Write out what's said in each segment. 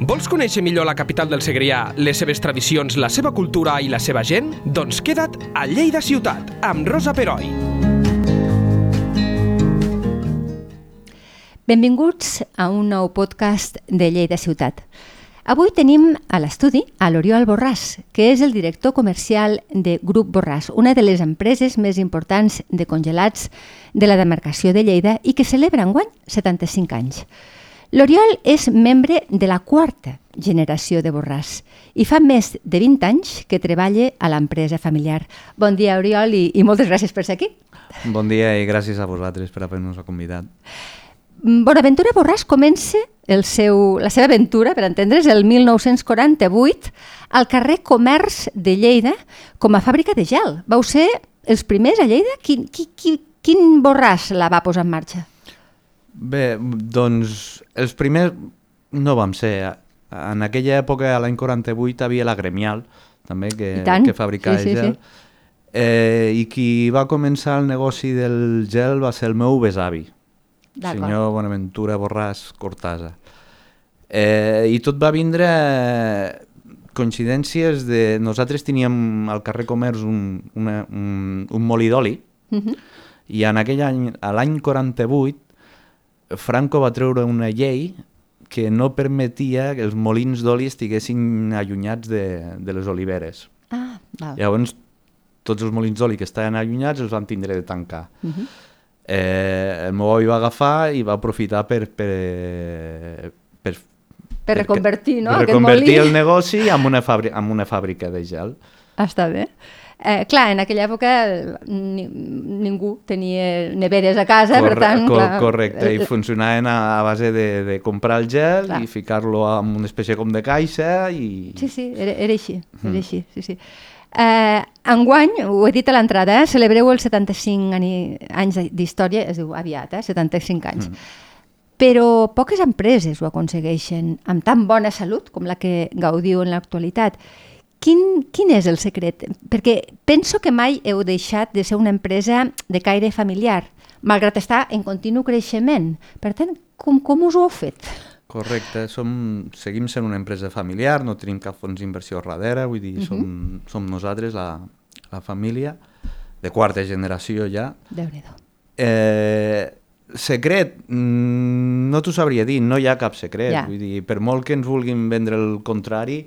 Vols conèixer millor la capital del Segrià, les seves tradicions, la seva cultura i la seva gent? Doncs queda't a Lleida Ciutat, amb Rosa Peroi. Benvinguts a un nou podcast de Lleida Ciutat. Avui tenim a l'estudi a l'Oriol Borràs, que és el director comercial de Grup Borràs, una de les empreses més importants de congelats de la demarcació de Lleida i que celebra enguany 75 anys. L'Oriol és membre de la quarta generació de Borràs i fa més de 20 anys que treballa a l'empresa familiar. Bon dia, Oriol, i, i moltes gràcies per ser aquí. Bon dia i gràcies a vosaltres per haver-nos convidat. Bonaventura Borràs comença el seu, la seva aventura, per entendre's, el 1948 al carrer Comerç de Lleida com a fàbrica de gel. Vau ser els primers a Lleida? Quin, quin, quin, quin Borràs la va posar en marxa? Bé, doncs els primers no vam ser. En aquella època, a l'any 48, havia la Gremial, també, que, que fabricava sí, sí, gel. Sí. Eh, I qui va començar el negoci del gel va ser el meu besavi senyor Bonaventura Borràs Cortasa. Eh, I tot va vindre coincidències de... Nosaltres teníem al carrer Comerç un, una, un, un molí d'oli uh mhm. -huh. i en aquell any, a l'any 48, Franco va treure una llei que no permetia que els molins d'oli estiguessin allunyats de, de les oliveres. Ah, val. Llavors, tots els molins d'oli que estaven allunyats els van tindre de tancar. Uh mhm. -huh eh, el meu avi va agafar i va aprofitar per, per, per, per reconvertir, no? Per reconvertir el negoci en una, en una fàbrica de gel. Està bé. Eh, clar, en aquella època ni, ningú tenia neveres a casa, Corre, per tant... Co clar, correcte, i funcionaven a, a base de, de comprar el gel clar. i ficar-lo en una espècie com de caixa i... Sí, sí, era, era així, era mm. així, sí, sí. Eh, enguany, ho he dit a l'entrada, eh, celebreu els 75 anys d'història, es diu aviat, eh, 75 anys. Mm. Però poques empreses ho aconsegueixen amb tan bona salut com la que gaudiu en l'actualitat. Quin, quin és el secret? Perquè penso que mai heu deixat de ser una empresa de caire familiar, malgrat estar en continu creixement. Per tant, com, com us ho heu fet? Correcte, som, seguim sent una empresa familiar, no tenim cap fons d'inversió darrere, vull dir, uh -huh. som, mhm. som nosaltres, la, la família, de quarta generació ja. déu nhi eh, Secret, mm, no t'ho sabria dir, no hi ha cap secret, ja. vull dir, per molt que ens vulguin vendre el contrari,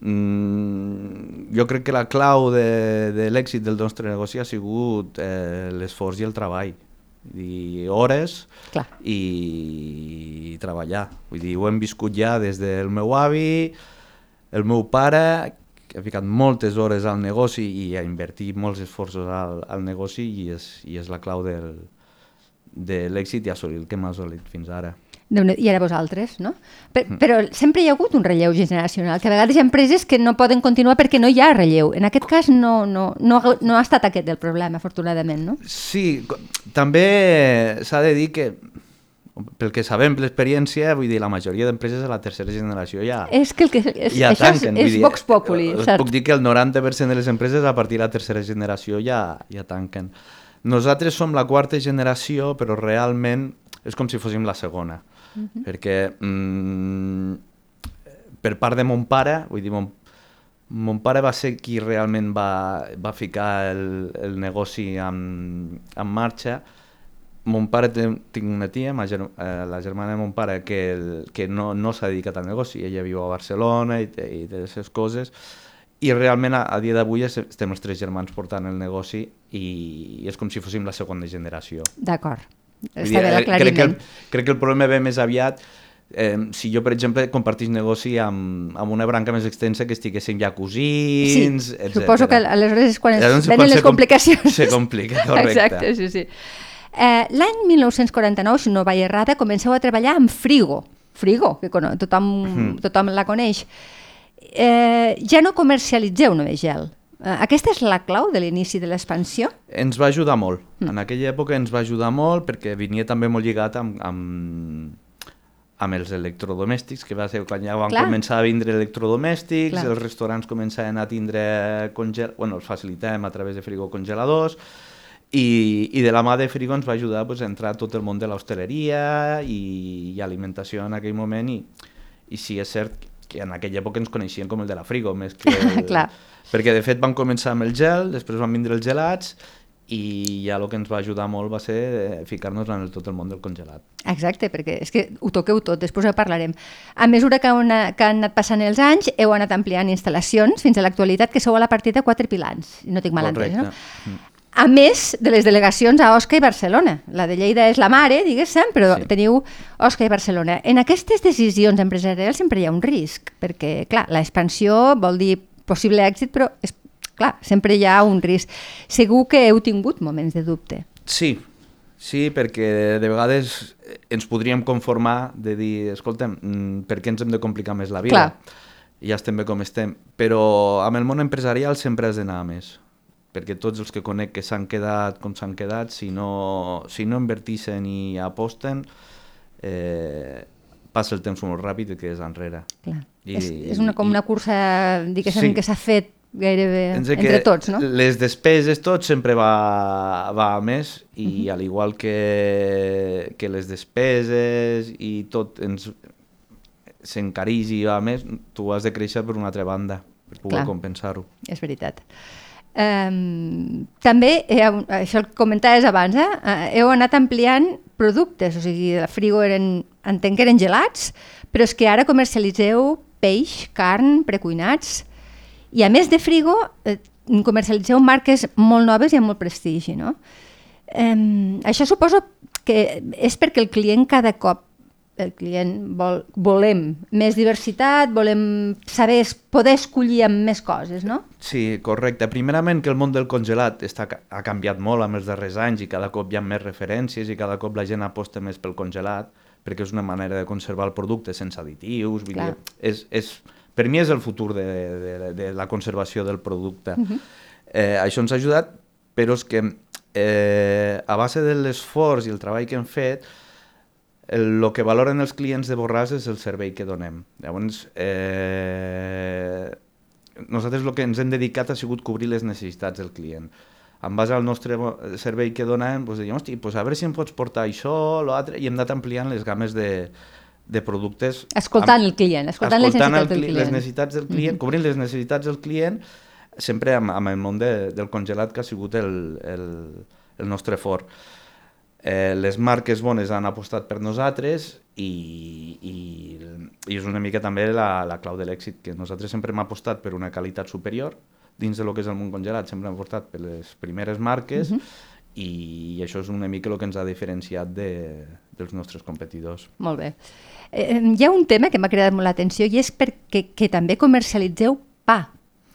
mm, jo crec que la clau de, de l'èxit del nostre negoci ha sigut eh, l'esforç i el treball dir, hores Clar. i treballar. Vull dir, ho hem viscut ja des del meu avi, el meu pare, que ha ficat moltes hores al negoci i ha invertit molts esforços al, al negoci i és, i és la clau del, de l'èxit i assolir el que m'ha assolit fins ara i ara vosaltres, no? Per, mm. però sempre hi ha hagut un relleu generacional, que a vegades hi ha empreses que no poden continuar perquè no hi ha relleu. En aquest cas no, no, no, no ha estat aquest el problema, afortunadament, no? Sí, també s'ha de dir que pel que sabem, per l'experiència, vull dir, la majoria d'empreses de la tercera generació ja... És que, el que és, ja això tanquen, és, és dir, Vox Populi, eh, cert? Puc dir que el 90% de les empreses a partir de la tercera generació ja, ja tanquen. Nosaltres som la quarta generació, però realment és com si fóssim la segona. -huh. Perquè mm, per part de mon pare, vull dir, mon, mon pare va ser qui realment va, va ficar el, el negoci en, en marxa. Mon pare té, tinc una tia, ma, eh, la germana de mon pare, que, el, que no, no s'ha dedicat al negoci, ella viu a Barcelona i té, i té les coses, i realment a, a dia d'avui estem els tres germans portant el negoci i, i és com si fóssim la segona generació. D'acord. Està bé l'aclariment. Crec, que crec que el problema ve més aviat eh, si jo, per exemple, compartís negoci amb, amb una branca més extensa que estiguessin ja cosins, sí, etc. Suposo que aleshores és quan es Llavors, venen les complicacions. Se complica, correcte. Exacte, sí, sí. Eh, L'any 1949, si no vaig errada, comenceu a treballar amb Frigo. Frigo, que tothom, mm. tothom la coneix. Eh, ja no comercialitzeu només gel. Eh, aquesta és la clau de l'inici de l'expansió? Ens va ajudar molt. Mm. En aquella època ens va ajudar molt perquè venia també molt lligat amb, amb, amb els electrodomèstics, que va ser quan ja van Clar. començar a vindre electrodomèstics, Clar. els restaurants començaven a tindre congel... bueno, els facilitem a través de frigo congeladors, i, i de la mà de Frigo ens va ajudar pues, a entrar tot el món de l'hostaleria i, i alimentació en aquell moment i, i sí, és cert que en aquella època ens coneixien com el de la Frigo, més que... El... Perquè de fet van començar amb el gel, després van vindre els gelats, i ja el que ens va ajudar molt va ser eh, ficar-nos en el, tot el món del congelat. Exacte, perquè és que ho toqueu tot, després ho parlarem. A mesura que, una, que han anat passant els anys, heu anat ampliant instal·lacions fins a l'actualitat, que sou a la partida quatre pilans, no tinc mal entès, no? Mm. A més de les delegacions a Osca i Barcelona. La de Lleida és la mare, diguéssim, però Sí. teniu Osca i Barcelona. En aquestes decisions empresarials sempre hi ha un risc, perquè, clar, l'expansió vol dir possible èxit, però, és, clar, sempre hi ha un risc. Segur que heu tingut moments de dubte. Sí, sí, perquè de vegades ens podríem conformar de dir, escolta'm, mm, per què ens hem de complicar més la vida? Clar. Ja estem bé com estem. Però amb el món empresarial sempre has d'anar més perquè tots els que conec que s'han quedat com s'han quedat, si no, si no invertixen i aposten, eh, passa el temps molt ràpid i quedes enrere. Clar. I- és, és una, com una cursa, diguéssim, Sí. que s'ha fet gairebé Ens que entre tots, no? Les despeses, tot sempre va, va a més i Mhm. al igual que, que les despeses i tot ens i va a més, tu has de créixer per una altra banda per poder compensar-ho. És veritat. També, eh, això el comentaves abans, eh? eh, heu anat ampliant productes, o sigui, la frigo eren, entenc que eren gelats, però és que ara comercialitzeu peix, carn, precuinats, i a més de frigo eh, comercialitzeu marques molt noves i amb molt prestigi, no? Um, això suposo que és perquè el client cada cop el client vol, volem més diversitat, volem saber, poder escollir amb més coses, no? Sí, correcte. Primerament que el món del congelat està, ha canviat molt amb els darrers anys i cada cop hi ha més referències i cada cop la gent aposta més pel congelat perquè és una manera de conservar el producte sense additius. Vull Clar. dir, és, és, per mi és el futur de, de, de la conservació del producte. Uh -huh. eh, això ens ha ajudat, però és que eh, a base de l'esforç i el treball que hem fet, el, el que valoren els clients de Borràs és el servei que donem. Llavors, eh, nosaltres el que ens hem dedicat ha sigut cobrir les necessitats del client. En base al nostre servei que donem, doncs dèiem, hosti, doncs a veure si em pots portar això, l'altre, i hem anat ampliant les games de, de productes. Escoltant el client, escoltant les escoltant necessitats el del cli- client. Les necessitats del client, cobrint les necessitats del client, sempre amb, amb el món de, del congelat que ha sigut el, el, el nostre fort. Eh, les marques bones han apostat per nosaltres i, i, i és una mica també la, la clau de l'èxit, que nosaltres sempre hem apostat per una qualitat superior dins de lo que és el món congelat, sempre hem apostat per les primeres marques i això és una mica el que ens ha diferenciat de, dels nostres competidors. Molt bé. Eh, hi ha un tema que m'ha cridat molt l'atenció i és perquè que també comercialitzeu pa.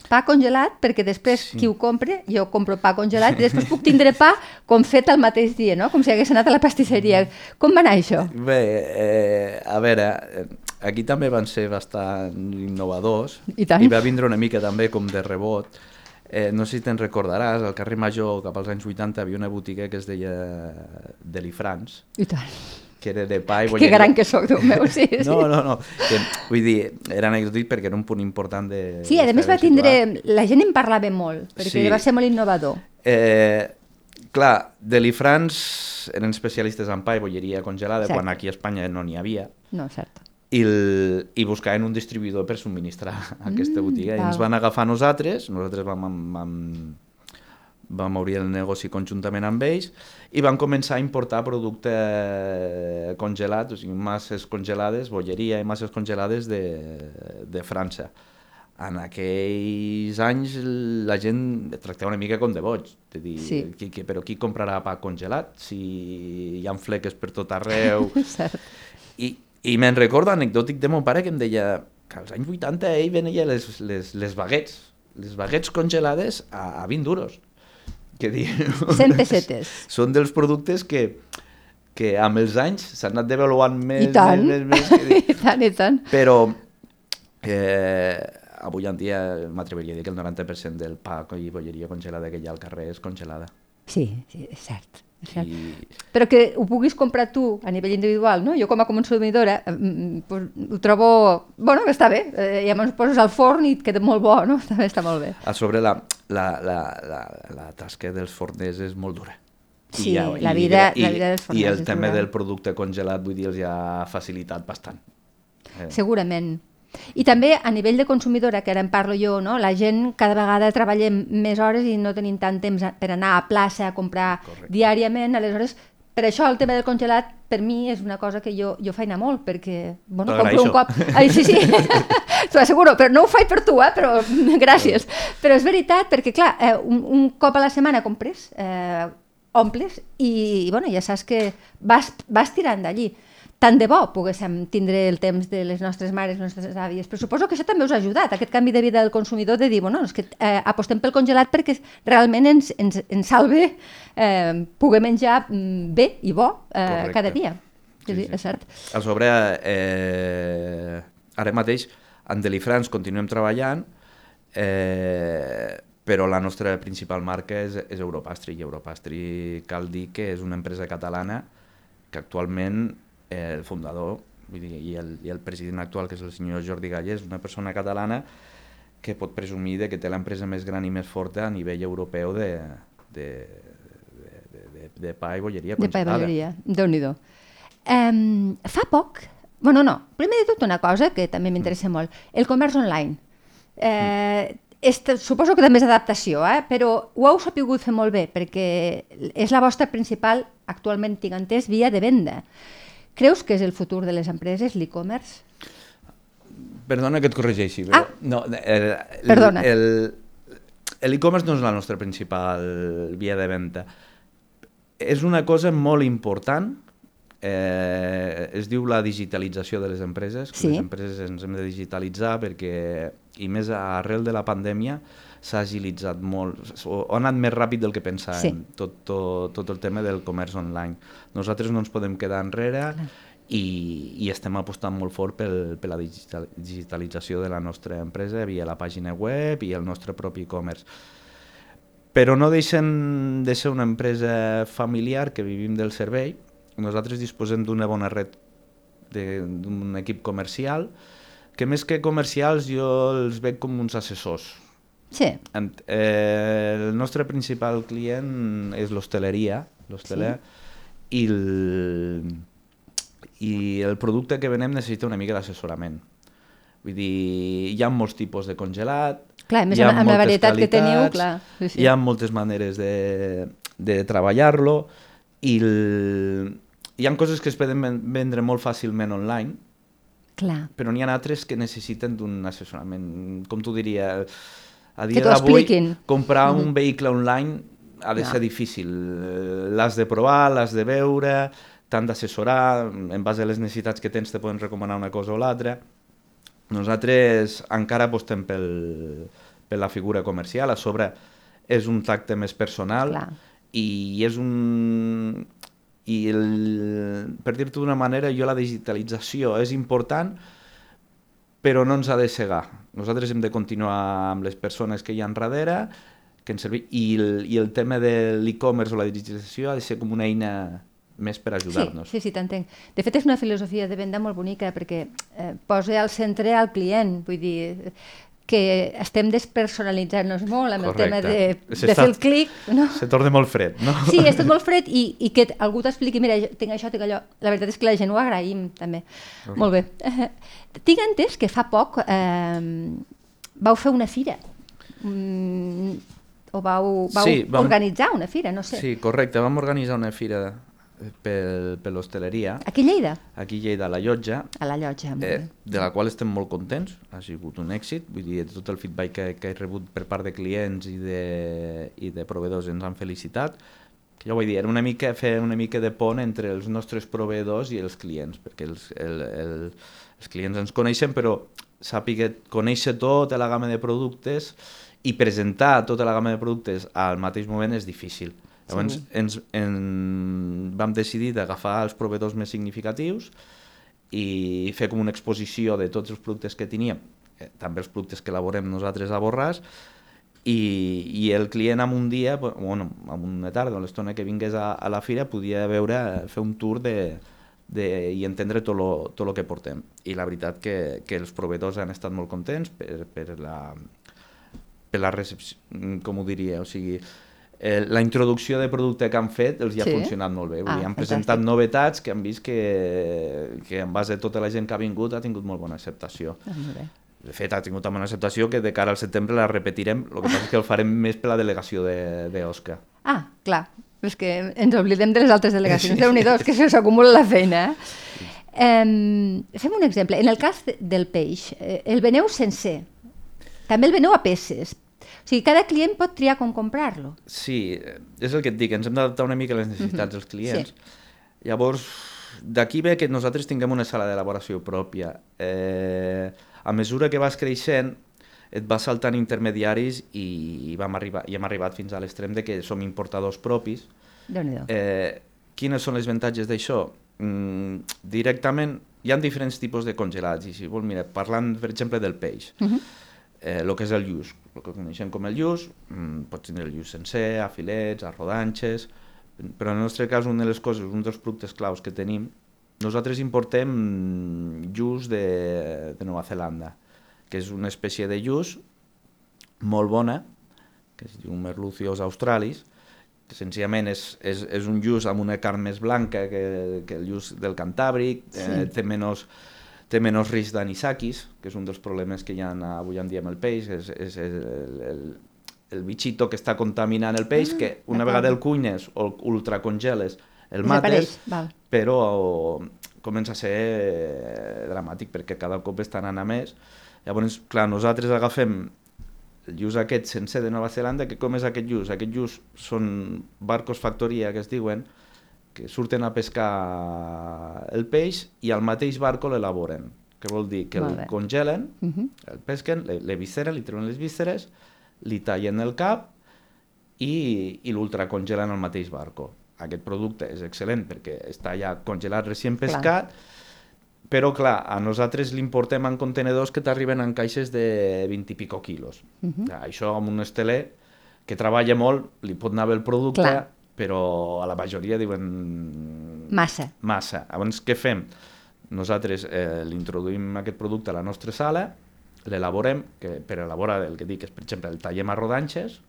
Pa congelat, perquè després Sí. qui ho compre, jo compro pa congelat i després puc tindre pa com fet el mateix dia, no? com si hagués anat a la pastisseria. Com va anar això? Bé, eh, a veure, eh, aquí també van ser bastant innovadors I tant. i va vindre una mica també com de rebot. Eh, no sé si te'n recordaràs, al carrer Major, cap als anys 80, havia una botiga que es deia Delifrans, I tant. Que era de pa i Que bolleria. gran que sóc, Déu meu, sí. sí. No, no, no. Que, vull dir, era anecdòtic perquè era un punt important de... Sí, a de més va tindre... situar. La gent en parlava molt, perquè Sí. va ser molt innovador. Eh, clar, Delifrans eren especialistes en pa i bolleria congelada, Cert. quan aquí a Espanya no n'hi havia. No, cert. i, el, i buscaven un distribuïdor per subministrar aquesta botiga. I ens van agafar nosaltres, nosaltres vam, vam, vam obrir el negoci conjuntament amb ells i van començar a importar producte congelat, o sigui, masses congelades, bolleria i masses congelades de, de França. En aquells anys la gent et tractava una mica com de boig, de dir, Sí. qui, qui, però qui comprarà pa congelat si hi ha fleques per tot arreu? cert. I, i me'n recordo anecdòtic de mon pare que em deia que als anys 80 ell venia les, les, les baguettes, les baguettes congelades a, a 20 duros. Que diu... 100 pessetes. Són dels productes que, que amb els anys s'han anat devaluant més, I tant. més, més, més que... I tant, i tant. Però eh, avui en dia m'atreviria a dir que el 90% del pa i bolleria congelada que hi ha al carrer és congelada. Sí, sí, és cert. I, Però que ho puguis comprar tu a nivell individual, no? Jo com a consumidora eh, mm, pues, ho trobo... Bueno, que està bé. Eh, ja me'ls poses al forn i et queda molt bo, no? Està, està molt bé. a sobre la, la, la, la, la tasca dels forners és molt dura. Sí, la vida- la vida dels I forners el és tema dura. del producte congelat, vull dir, els ha facilitat bastant. Eh. segurament. I també a nivell de consumidora, que ara en parlo jo, no? la gent cada vegada treballem més hores i no tenim tant temps per anar a plaça a comprar Correcte. diàriament, aleshores per això el tema del congelat per mi és una cosa que jo, jo feina molt, perquè bueno, compro un cop... Ai, sí, sí, t'ho asseguro, però no ho faig per tu, eh? però gràcies. Però és veritat, perquè clar, eh, un, un cop a la setmana compres, eh, omples i, i bueno, ja saps que vas, vas tirant d'allí. Tant de bo poguéssim tindre el temps de les nostres mares, les nostres àvies, però suposo que això també us ha ajudat, aquest canvi de vida del consumidor, de dir, bueno, és que eh, apostem pel congelat perquè realment ens, ens, ens salve eh, poder menjar mm, bé i bo eh, Correcte. cada dia. Sí, sí. és cert. A sobre, eh, ara mateix, en Delifrance continuem treballant, eh, però la nostra principal marca és, és Europastri, i Europastri cal dir que és una empresa catalana que actualment eh, el fundador vull dir, i, el, i el president actual, que és el senyor Jordi Gallés, és una persona catalana que pot presumir de que té l'empresa més gran i més forta a nivell europeu de, de, de, de, de, de pa i bolleria De pa i bolleria, Déu-n'hi-do. Um, fa poc, bueno no, primer de tot una cosa que també m'interessa molt, el comerç online. Eh, és, suposo que també és adaptació, eh? però ho heu sapigut fer molt bé, perquè és la vostra principal, actualment tinc entès, via de venda. Creus que és el futur de les empreses, l'e-commerce? Perdona que et corregeixi, però... Ah. No, el, el, Perdona. L'e-commerce no és la nostra principal via de venda. És una cosa molt important, eh, es diu la digitalització de les empreses, que Sí. les empreses ens hem de digitalitzar perquè, i més arrel de la pandèmia, s'ha agilitzat molt, o ha anat més ràpid del que pensàvem, Sí. tot, tot, tot el tema del comerç online. Nosaltres no ens podem quedar enrere i, i estem apostant molt fort pel, per la digital, digitalització de la nostra empresa via la pàgina web i el nostre propi e-commerce. Però no deixen de ser una empresa familiar que vivim del servei. Nosaltres disposem d'una bona red d'un equip comercial que més que comercials jo els veig com uns assessors. Sí, Ent- Eh, el nostre principal client és l'hostaleria, l'hosteler, i, el, i el producte que venem necessita una mica d'assessorament. Vull dir, hi ha molts tipus de congelat, Clar, més hi ha amb- amb la varietat que teniu, qualitats, clar, sí, sí. Hi ha moltes maneres de, de treballar-lo i el, hi ha coses que es poden ven- vendre molt fàcilment online, clar. però n'hi ha altres que necessiten d'un assessorament, com tu diria, a dia d'avui comprar un vehicle online ha de No. ser difícil. L'has de provar, l'has de veure, t'han d'assessorar, en base a les necessitats que tens te poden recomanar una cosa o l'altra. Nosaltres encara apostem pel, per la figura comercial, a sobre és un tracte més personal Clar. i és un... I el, per dir-t'ho d'una manera, jo la digitalització és important, però no ens ha de cegar. Nosaltres hem de continuar amb les persones que hi ha darrere, que ens servi... I, el, i el tema de l'e-commerce o la digitalització ha de ser com una eina més per ajudar-nos. Sí, sí, sí t'entenc. De fet, és una filosofia de venda molt bonica perquè eh, posa al centre al client, vull dir que estem despersonalitzant-nos molt amb el tema de, de fer el clic, no? Se torna molt fred, no? Sí, és tot molt fred i, i que algú t'expliqui, mira, tinc això, tinc allò. La veritat és que la gent ho agraïm, també. Molt bé. tinc entès que fa poc eh, vau fer una fira. Mm, o vau, vau Sí, vam- organitzar una fira, no sé. Sí, correcte. Vam organitzar una fira per, per l'hostaleria, Aquí a Lleida? aquí a Lleida, a la Llotja, A la llotja. eh, de la qual estem molt contents, ha sigut un èxit, vull dir, tot el feedback que, que he rebut per part de clients i de, i de proveïdors ens han felicitat, que ja ho vull dir, era una mica fer una mica de pont entre els nostres proveïdors i els clients, perquè els, el, el, els clients ens coneixen, però sàpiga conèixer tota la gamma de productes i presentar tota la gamma de productes al mateix moment és difícil. Llavors ens, en, vam decidir d'agafar els proveïdors més significatius i fer com una exposició de tots els productes que teníem, eh, també els productes que elaborem nosaltres a Borràs, i, i el client en un dia, bu- bueno, en una tarda, a l'estona que vingués a, a la fira, podia veure, fer un tour de, de, i entendre tot lo, tot lo que portem. I la veritat que, que els proveïdors han estat molt contents per, per la, per la recepció, com ho diria, o sigui, eh, la introducció de producte que han fet els hi ha Sí? funcionat molt bé. Vull Ah, dir, han fantàstic. presentat novetats que han vist que, que en base a tota la gent que ha vingut ha tingut molt bona acceptació. Ah, molt bé. De fet, ha tingut bona acceptació que de cara al setembre la repetirem, el que passa és que el farem més per la delegació de- d'Osca. Ah, clar, és que ens oblidem de les altres delegacions. Sí. Déu-n'hi-do, és que se s'acumula la feina. Eh? Um, fem un exemple. En el cas de- del peix, eh, el veneu sencer. També el veneu a peces. O sigui, cada client pot triar com comprar-lo. Sí, eh, és el que et dic, ens hem d'adaptar una mica a les necessitats dels clients. Llavors, d'aquí ve que nosaltres tinguem una sala d'elaboració pròpia. Eh, a mesura que vas creixent, et vas saltant intermediaris i, i, vam arribar, i hem arribat fins a l'extrem de que som importadors propis. Eh, quines són les avantatges d'això? Mm, directament, hi ha diferents tipus de congelats, i si vols, mira, parlant, per exemple, del peix, Uh -huh. eh, el que és el lluç, el que coneixem com el lluç, mm, pots tindre el lluç sencer, a filets, a rodanxes, però en el nostre cas, una de les coses, un dels productes claus que tenim, nosaltres importem lluç de, de Nova Zelanda, que és una espècie de lluç molt bona, que es diu Merlucius australis, que senzillament és, és, és un lluç amb una carn més blanca que, que el lluç del Cantàbric, sí. eh, té menys té menys risc d'anisakis, que és un dels problemes que hi ha avui en dia amb el peix, és, és el, el, el bitxito que està contaminant el peix, Ah, que una vegada el cuines o el ultracongeles, el mates, val. però comença a ser eh, dramàtic perquè cada cop està anant a més. Llavors, clar, nosaltres agafem el lluç aquest sencer de Nova Zelanda, que com és aquest lluç? Aquest lluç són barcos factoria, que es diuen, que surten a pescar el peix i al mateix barco l'elaboren. Que vol dir que el congelen, Uh -huh. el pesquen, le, li treuen les vísceres, li tallen el cap i, i l'ultracongelen al mateix barco. Aquest producte és excel·lent perquè està ja congelat, recient Clar. pescat, però clar, a nosaltres l'importem en contenedors que t'arriben en caixes de 20 i pico quilos. Uh -huh. Això amb un esteler que treballa molt, li pot anar bé el producte, Clar. Però a la majoria diuen Massa. massa. Llavors, què fem? Nosaltres eh, l'introduïm aquest producte a la nostra sala, l'elaborem, que per elaborar el que dic és, per exemple, el tallem a rodanxes,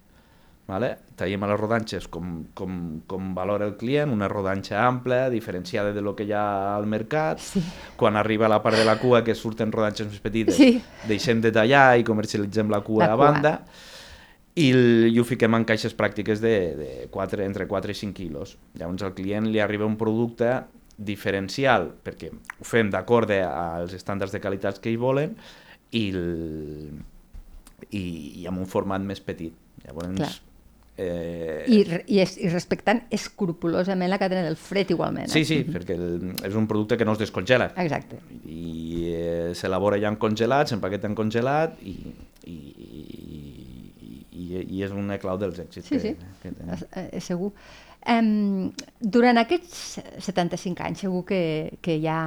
vale? tallem a les rodanxes com, com, com valora el client, una rodanxa ampla, diferenciada de lo que hi ha al mercat. Sí. Quan arriba a la part de la cua, que surten rodanxes més petites, Sí. deixem de tallar i comercialitzem la cua La a cua. I, el, i ho fiquem en caixes pràctiques de, de 4, entre 4 i 5 quilos. Llavors al client li arriba un producte diferencial, perquè ho fem d'acord als estàndards de qualitat que hi volen i, el, i, i amb un format més petit. Llavors, Clar. eh, I, i, es, I respectant escrupulosament la cadena del fred igualment. Sí, eh? sí, perquè el, és un producte que no es descongela. Exacte. I eh, s'elabora ja en congelat, s'empaqueta en congelat i, i, i, i, i és una clau dels èxits Sí, que, sí, que tenim. és, eh, segur. Um, durant aquests 75 anys segur que, que hi, ha,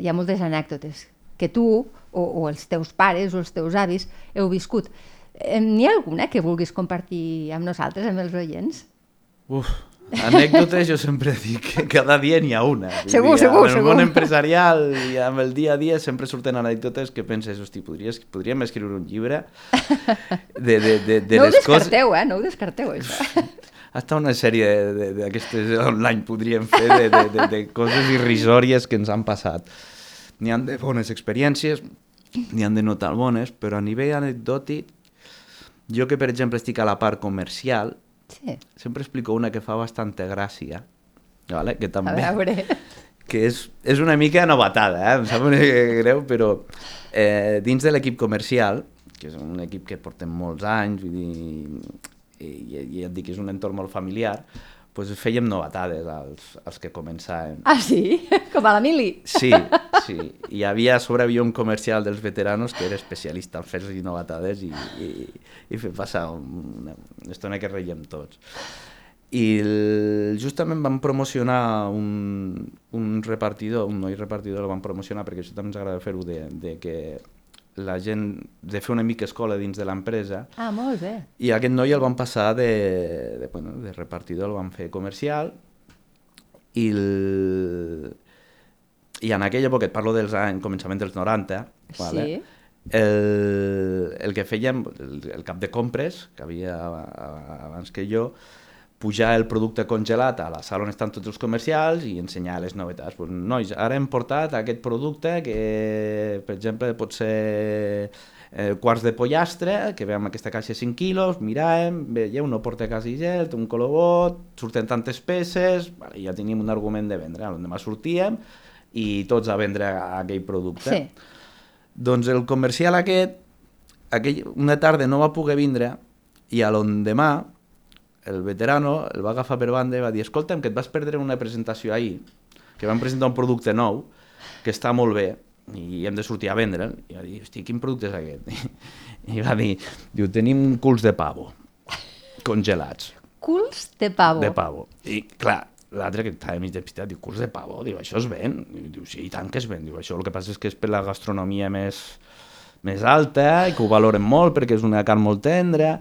hi ha moltes anècdotes que tu o, o els teus pares o els teus avis heu viscut. N'hi ha alguna que vulguis compartir amb nosaltres, amb els oients? Uf, anècdotes jo sempre dic que cada dia n'hi ha una. Vull Segur, dir, segur, En el segur. món empresarial i amb el dia a dia sempre surten anècdotes que penses, hosti, podries, podríem escriure un llibre de, de, de, de no ho les coses... descarteu, eh? No ho descarteu, això. Hasta una sèrie d'aquestes online podríem fer de, de, de, de coses irrisòries que ens han passat. N'hi han de bones experiències, n'hi han de no tan bones, però a nivell anecdòtic, jo que per exemple estic a la part comercial, Sí. sempre explico una que fa bastanta gràcia, vale? que A també veure... que és, és una mica novatada, eh? em sap una mica greu, però eh, dins de l'equip comercial, que és un equip que portem molts anys, vull dir, i, i, i et dic que és un entorn molt familiar, doncs fèiem novatades als, als que començàvem. Ah, sí? Com a la mili? Sí, sí. Hi havia, a sobre havia un comercial dels veteranos que era especialista en fer-los novatades i, i, i fer passar una, una estona que reiem tots. I el, justament vam promocionar un, un repartidor, un noi repartidor el vam promocionar perquè això també ens agrada fer-ho de, de que la gent, de fer una mica escola dins de l'empresa Ah, molt bé. i aquest noi el van passar de, de, bueno, de repartidor, el van fer comercial i, el, i en aquella època, et parlo dels anys, començament dels 90, vale? Sí. el, el que fèiem, el, el cap de compres, que havia a- abans que jo, pujar el producte congelat a la sala on estan tots els comercials i ensenyar les novetats. Pues, nois, ara hem portat aquest producte que, per exemple, pot ser eh, quarts de pollastre, que ve amb aquesta caixa 5 quilos, miràvem, veieu, no porta quasi gel, té un color bot, surten tantes peces, vale, ja teníem un argument de vendre. L'endemà sortíem i tots a vendre aquell producte. Sí. Doncs el comercial aquest, aquell, una tarda no va poder vindre i a l'endemà el veterano el va agafar per banda i va dir escolta'm, que et vas perdre una presentació ahir, que vam presentar un producte nou, que està molt bé, i hem de sortir a vendre'l. I va dir, hosti, quin producte és aquest? I va dir, diu, tenim culs de pavo, congelats. Culs de pavo. De pavo. I, clar, l'altre que estava mig despistat, diu, culs de pavo, diu, això es ven? I diu, sí, i tant que es ven. Diu, això el que passa és que és per la gastronomia més, més alta i que ho valoren molt perquè és una carn molt tendra.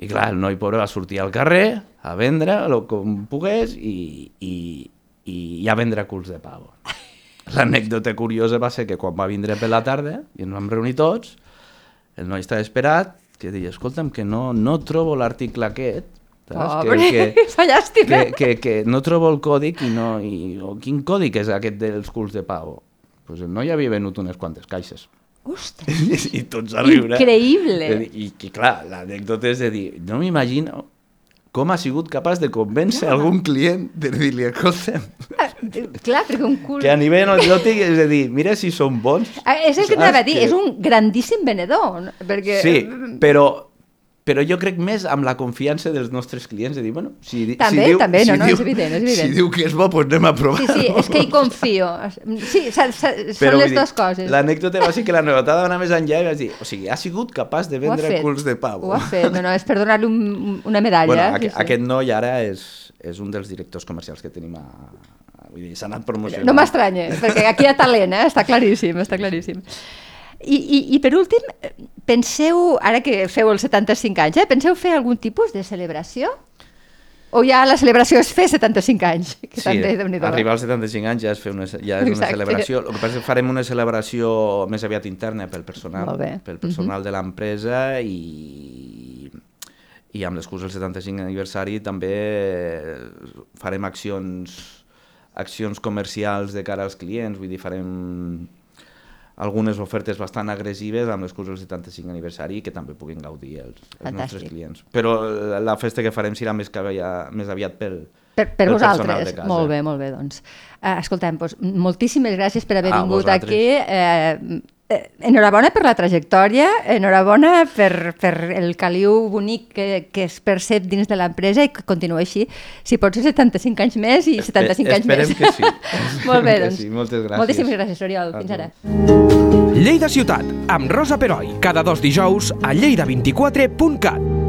I clar, el noi pobre va sortir al carrer a vendre el com pogués i, i, i a vendre culs de pavo. L'anècdota curiosa va ser que quan va vindre per la tarda i ens vam reunir tots, el noi estava esperat, que deia, escolta'm, que no, no trobo l'article aquest, saps? Pobre, que, que, fa llàstima. que, que, que no trobo el còdic i no... I, o quin còdic és aquest dels culs de pavo? Pues el noi havia venut unes quantes caixes. Ostres, I, i tots a riure. Increïble. I, i clar, l'anècdota és de dir, no m'imagino com ha sigut capaç de convèncer Clar. algun client de dir-li, escolta'm, clar, perquè un cul... que a nivell anecdòtic és a dir, mira si són bons. Ah, És el que t'anava a dir, que- és un grandíssim venedor, perquè... Sí, però, però jo crec més amb la confiança dels nostres clients de dir, bueno, si, També, si diu, també, no, si no, diu, és evident, és evident. Si diu que és bo, doncs anem a provar. Sí, sí, és que hi confio. Sí, sa, sa, són Però, les vull dir, dues coses. L'anècdota va ser que la novetada va anar més enllà i vas dir, o sigui, ha sigut capaç de ha vendre culs de pavo. Ho ha fet, no, no, és per donar-li un, una medalla. Bueno, sí, aqu sí. aquest noi ara és, és un dels directors comercials que tenim a... a vull dir, s'ha anat promocionant. No m'estranya, perquè aquí hi ha talent, eh? està claríssim, està claríssim. I, i, I per últim, eh, penseu, ara que feu els 75 anys, eh, penseu fer algun tipus de celebració? O ja la celebració és fer 75 anys? Que Sí, també, eh? arribar als 75 anys ja és, fer una, ja és una celebració. El que passa és que farem una celebració més aviat interna pel personal, bé. Mhm. pel personal de l'empresa i, i amb l'excusa del 75 aniversari també farem accions accions comercials de cara als clients, vull dir, farem algunes ofertes bastant agressives amb l'excusa del 75 aniversari que també puguin gaudir els, els nostres clients. Però la- la festa que farem serà més, que aviat, més aviat pel, Per, per pel vosaltres, molt bé, molt bé, doncs. Uh, escoltem, doncs, moltíssimes gràcies per haver A vingut vosaltres. aquí. Eh, eh, enhorabona per la trajectòria, enhorabona per, per el caliu bonic que, que es percep dins de l'empresa i que continuï així, si pot ser 75 anys més i 75 anys esperem més. que sí. Molt bé, Esperem que doncs. sí. Moltes gràcies. Moltíssimes gràcies, Oriol. Fins ara. Lleida Ciutat, amb Rosa Peroi, cada dos dijous a lleida24.cat.